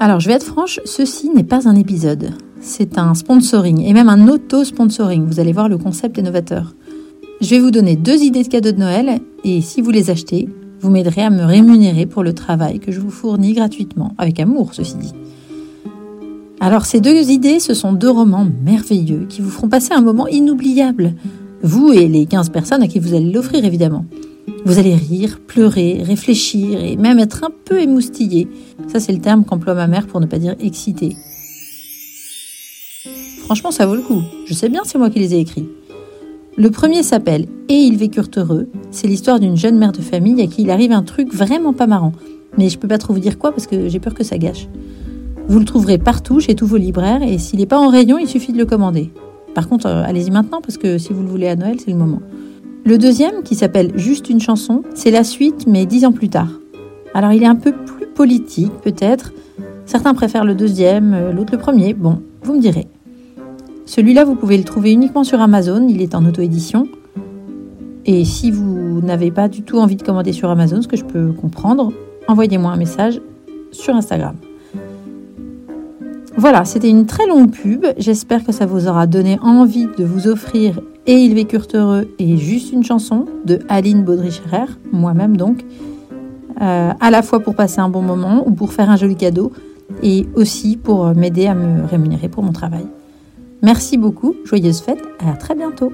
Alors, je vais être franche, ceci n'est pas un épisode. C'est un sponsoring et même un auto-sponsoring. Vous allez voir, le concept est novateur. Je vais vous donner deux idées de cadeaux de Noël et si vous les achetez, vous m'aiderez à me rémunérer pour le travail que je vous fournis gratuitement, avec amour ceci dit. Alors ces deux idées, ce sont deux romans merveilleux qui vous feront passer un moment inoubliable. Vous et les 15 personnes à qui vous allez l'offrir évidemment. Vous allez rire, pleurer, réfléchir et même être un peu émoustillé. Ça, c'est le terme qu'emploie ma mère pour ne pas dire excité. Franchement, ça vaut le coup. Je sais bien, c'est moi qui les ai écrits. Le premier s'appelle Et ils vécurent heureux. C'est l'histoire d'une jeune mère de famille à qui il arrive un truc vraiment pas marrant. Mais je peux pas trop vous dire quoi parce que j'ai peur que ça gâche. Vous le trouverez partout chez tous vos libraires et s'il n'est pas en rayon, il suffit de le commander. Par contre, euh, allez-y maintenant parce que si vous le voulez à Noël, c'est le moment. Le deuxième, qui s'appelle Juste une chanson, c'est la suite, mais dix ans plus tard. Alors il est un peu plus politique, peut-être. Certains préfèrent le deuxième, euh, l'autre le premier. Bon, vous me direz. Celui-là, vous pouvez le trouver uniquement sur Amazon, il est en auto-édition. Et si vous n'avez pas du tout envie de commander sur Amazon, ce que je peux comprendre, envoyez-moi un message sur Instagram. Voilà, c'était une très longue pub. J'espère que ça vous aura donné envie de vous offrir et Ils vécurent heureux et juste une chanson de Aline Baudry-Scherer, moi-même donc, euh, à la fois pour passer un bon moment ou pour faire un joli cadeau et aussi pour m'aider à me rémunérer pour mon travail. Merci beaucoup, joyeuse fête, à très bientôt.